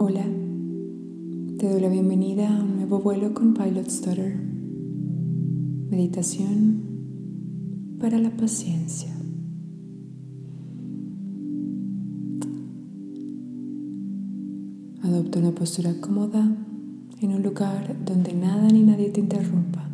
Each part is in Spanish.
Hola, te doy la bienvenida a un nuevo vuelo con Pilot Stutter. Meditación para la paciencia. Adopta una postura cómoda en un lugar donde nada ni nadie te interrumpa.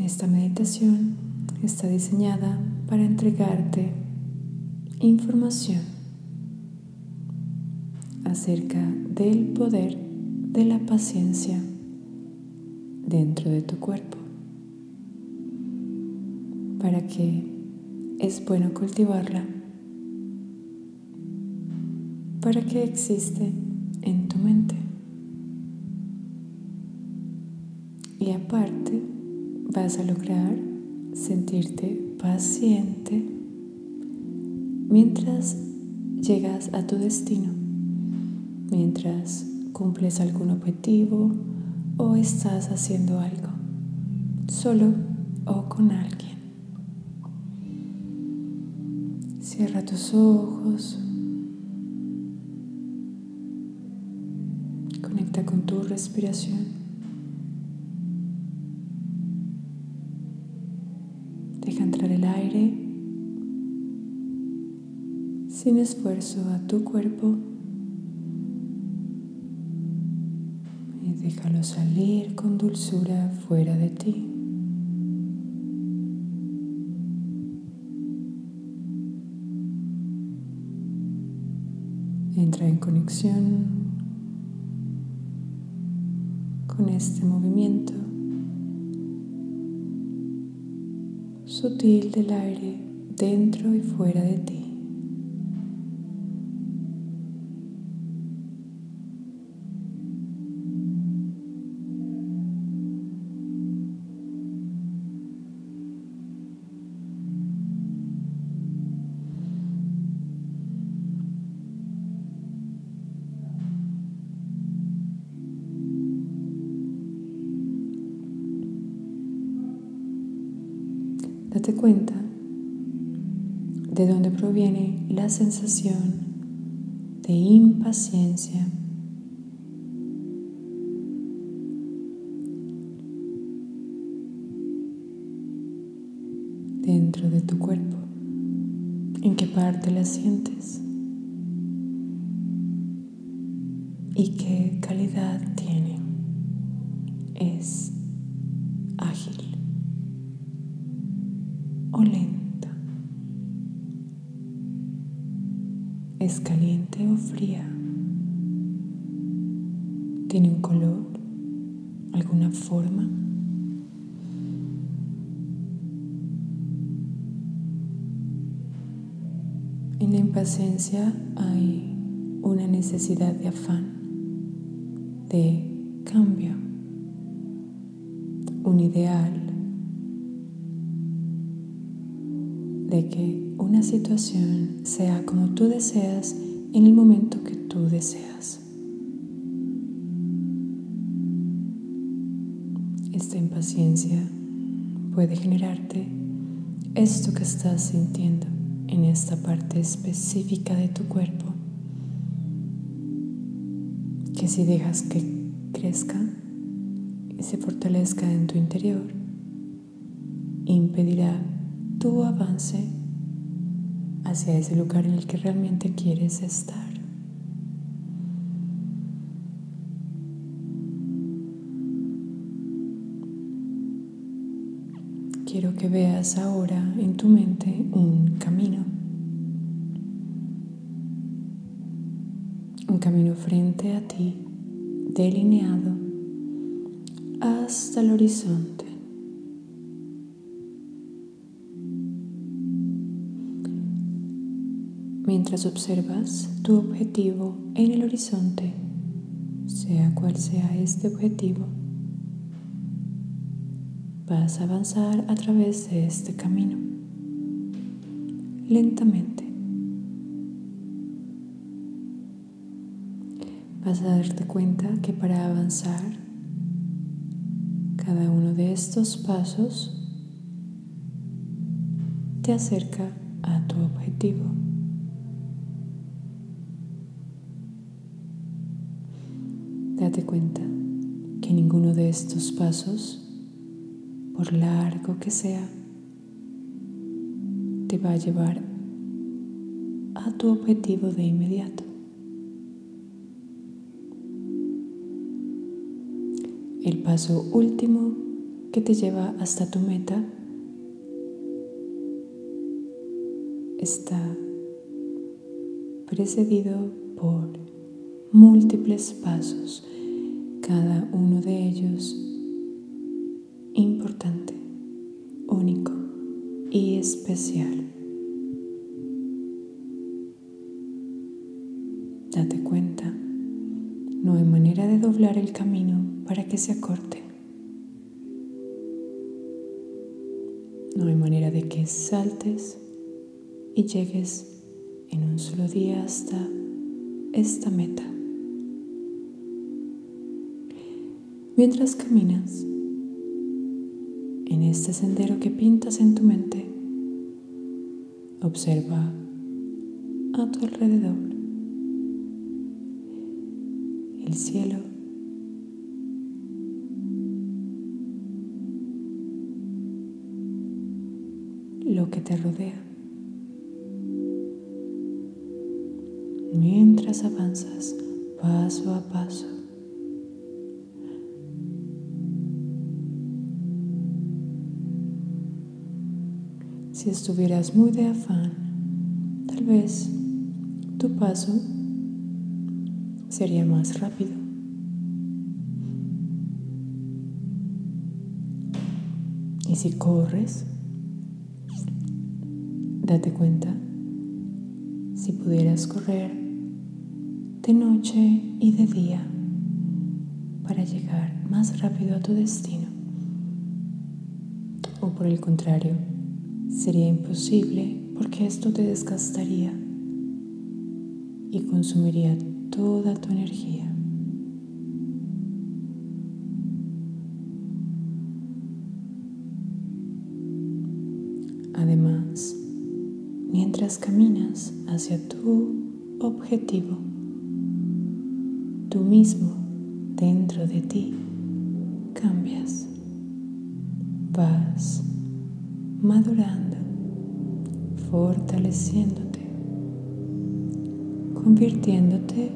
Esta meditación está diseñada para entregarte información acerca del poder de la paciencia dentro de tu cuerpo. Para que es bueno cultivarla. Para que existe en tu mente. Y aparte vas a lograr sentirte paciente mientras llegas a tu destino mientras cumples algún objetivo o estás haciendo algo, solo o con alguien. Cierra tus ojos. Conecta con tu respiración. Deja entrar el aire sin esfuerzo a tu cuerpo Déjalo salir con dulzura fuera de ti. Entra en conexión con este movimiento sutil del aire dentro y fuera de ti. Cuenta de dónde proviene la sensación de impaciencia. dentro de tu cuerpo. ¿En qué parte la sientes? ¿Y qué calidad tiene? Es ágil ¿Es caliente o fría? ¿Tiene un color? ¿Alguna forma? En la impaciencia hay una necesidad de afán, de cambio, un ideal de que situación sea como tú deseas en el momento que tú deseas. Esta impaciencia puede generarte esto que estás sintiendo en esta parte específica de tu cuerpo, que si dejas que crezca y se fortalezca en tu interior, impedirá tu avance hacia ese lugar en el que realmente quieres estar. Quiero que veas ahora en tu mente un camino. Un camino frente a ti, delineado hasta el horizonte. Mientras observas tu objetivo en el horizonte, sea cual sea este objetivo. Vas a avanzar a través de este camino, lentamente. Vas a darte cuenta que para avanzar, cada uno de estos pasos te acerca a tu objetivo. Date cuenta que ninguno de estos pasos, por largo que sea, te va a llevar a tu objetivo de inmediato. El paso último que te lleva hasta tu meta está precedido por múltiples pasos, cada uno de ellos importante, único y especial. Date cuenta, no hay manera de doblar el camino para que se acorte. No hay manera de que saltes y llegues en un solo día hasta esta meta. Mientras caminas en este sendero que pintas en tu mente, observa a tu alrededor el cielo, lo que te rodea. mientras avanzas paso a paso. Si estuvieras muy de afán, tal vez tu paso sería más rápido. Y si corres, date cuenta, si pudieras correr de noche y de día para llegar más rápido a tu destino. O por el contrario, sería imposible porque esto te desgastaría y consumiría toda tu energía. Además, mientras caminas hacia tu objetivo, tú mismo dentro de ti cambias, vas madurando, fortaleciéndote, convirtiéndote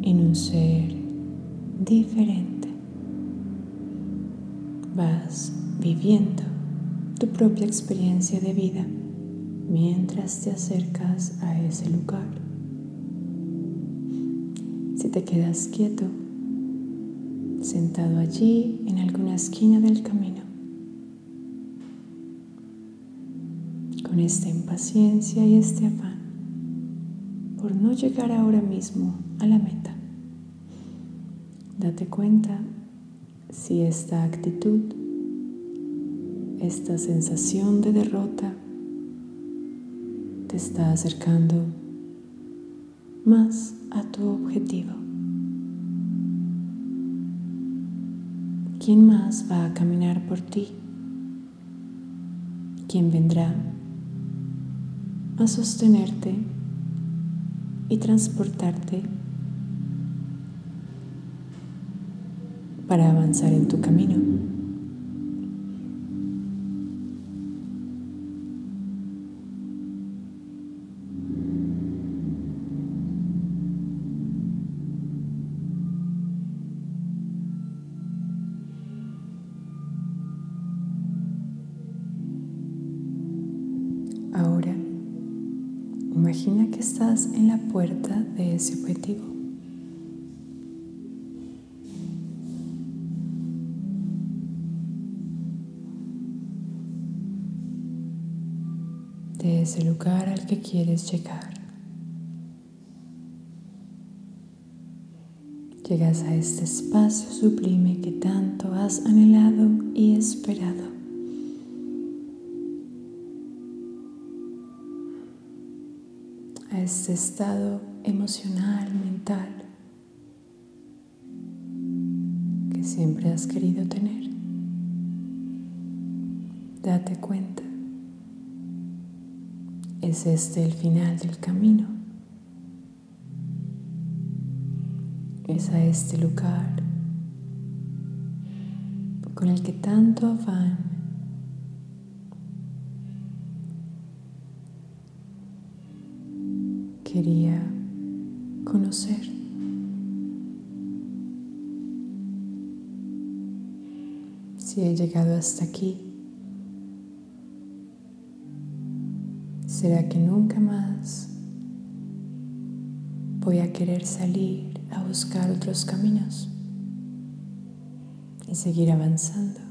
en un ser diferente. Vas viviendo tu propia experiencia de vida mientras te acercas a ese lugar si te quedas quieto, sentado allí en alguna esquina del camino, con esta impaciencia y este afán por no llegar ahora mismo a la meta, date cuenta si esta actitud, esta sensación de derrota te está acercando más a tu objetivo. ¿Quién más va a caminar por ti? ¿Quién vendrá a sostenerte y transportarte para avanzar en tu camino? En la puerta de ese objetivo. De ese lugar al que quieres llegar. Llegas a este espacio sublime que tanto has anhelado y esperado. Este estado emocional, mental que siempre has querido tener. Date cuenta, es este el final del camino. es a este lugar con el que tanto afán quería conocer. Si he llegado hasta aquí, ¿será que nunca más voy a querer salir a buscar otros caminos y seguir avanzando?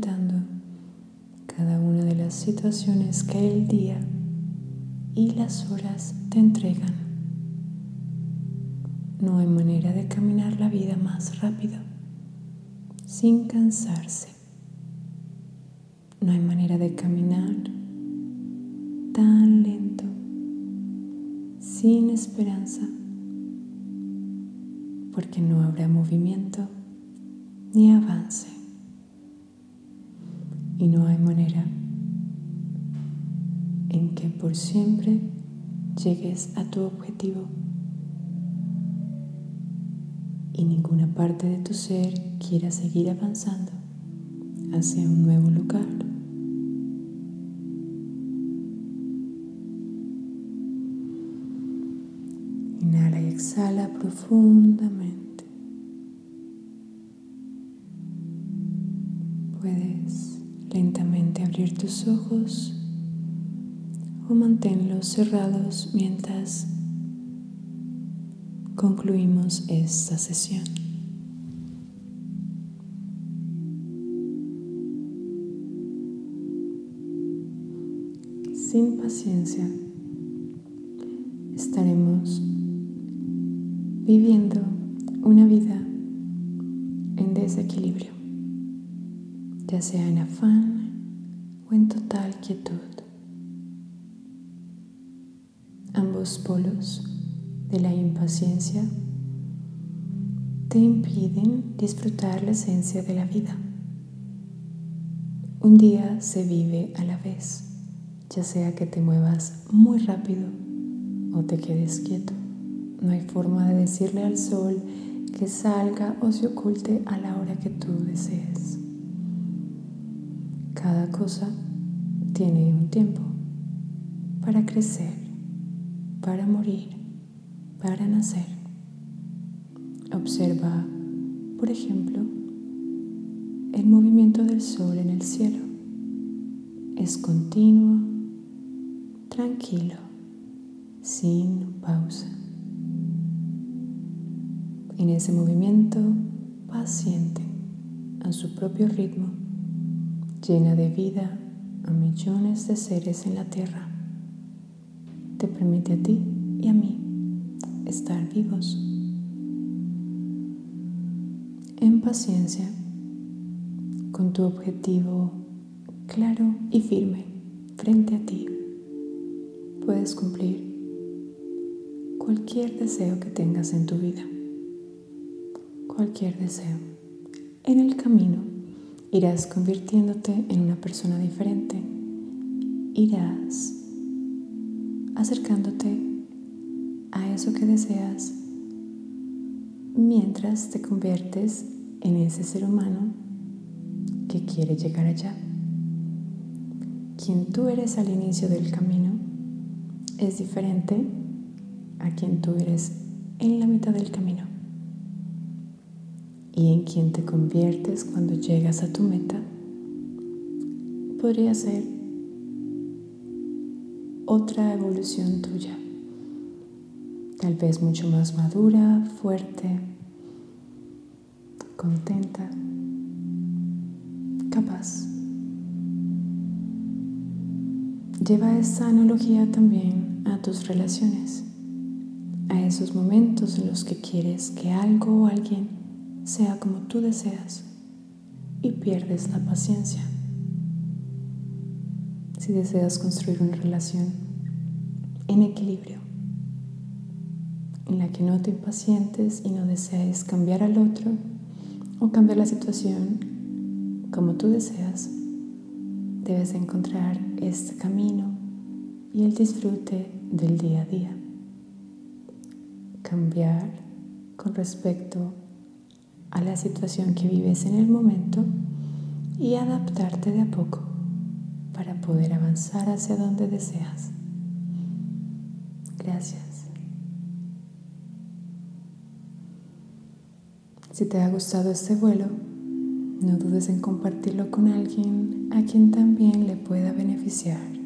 Cada una de las situaciones que el día y las horas te entregan. No hay manera de caminar la vida más rápido, sin cansarse. No hay manera de caminar tan lento sin esperanza, porque no habrá movimiento ni avance. Y no hay manera en que por siempre llegues a tu objetivo. Y ninguna parte de tu ser quiera seguir avanzando hacia un nuevo lugar. Exhala profundamente. Ojos o manténlos cerrados mientras concluimos esta sesión. Sin paciencia estaremos viviendo una vida en desequilibrio, ya sea en afán o total quietud. Ambos polos de la impaciencia te impiden disfrutar la esencia de la vida. Un día se vive a la vez, ya sea que te muevas muy rápido o te quedes quieto. No hay forma de decirle al sol que salga o se oculte a la hora que tú desees. Cada cosa tiene un tiempo para crecer, para morir, para nacer. Observa, por ejemplo, el movimiento del sol en el cielo. Es continuo, tranquilo, sin pausa en ese movimiento paciente, a su propio ritmo, llena de vida a millones de seres en la tierra. Te permite a ti y a mí estar vivos. En paciencia, con tu objetivo claro y firme frente a ti, puedes cumplir cualquier deseo que tengas en tu vida cualquier deseo. En el camino irás convirtiéndote en una persona diferente. Irás acercándote a eso que deseas mientras te conviertes en ese ser humano que quiere llegar allá. Quien tú eres al inicio del camino es diferente a quien tú eres en la mitad del camino y en quien te conviertes cuando llegas a tu meta podría ser otra evolución tuya, tal vez mucho más madura, fuerte, contenta, capaz. Lleva esta analogía también a tus relaciones, a esos momentos en los que quieres que algo o alguien sea como tú deseas, y pierdes la paciencia. Si deseas construir una relación en equilibrio, en la que no te impacientes y no desees cambiar al otro o cambiar la situación como tú deseas, debes encontrar este camino y el disfrute del día a día. Cambiar con respecto a la situación que vives en el momento y adaptarte de a poco para poder avanzar hacia donde deseas. Gracias. Si te ha gustado este vuelo, no dudes en compartirlo con alguien a quien también le pueda beneficiar.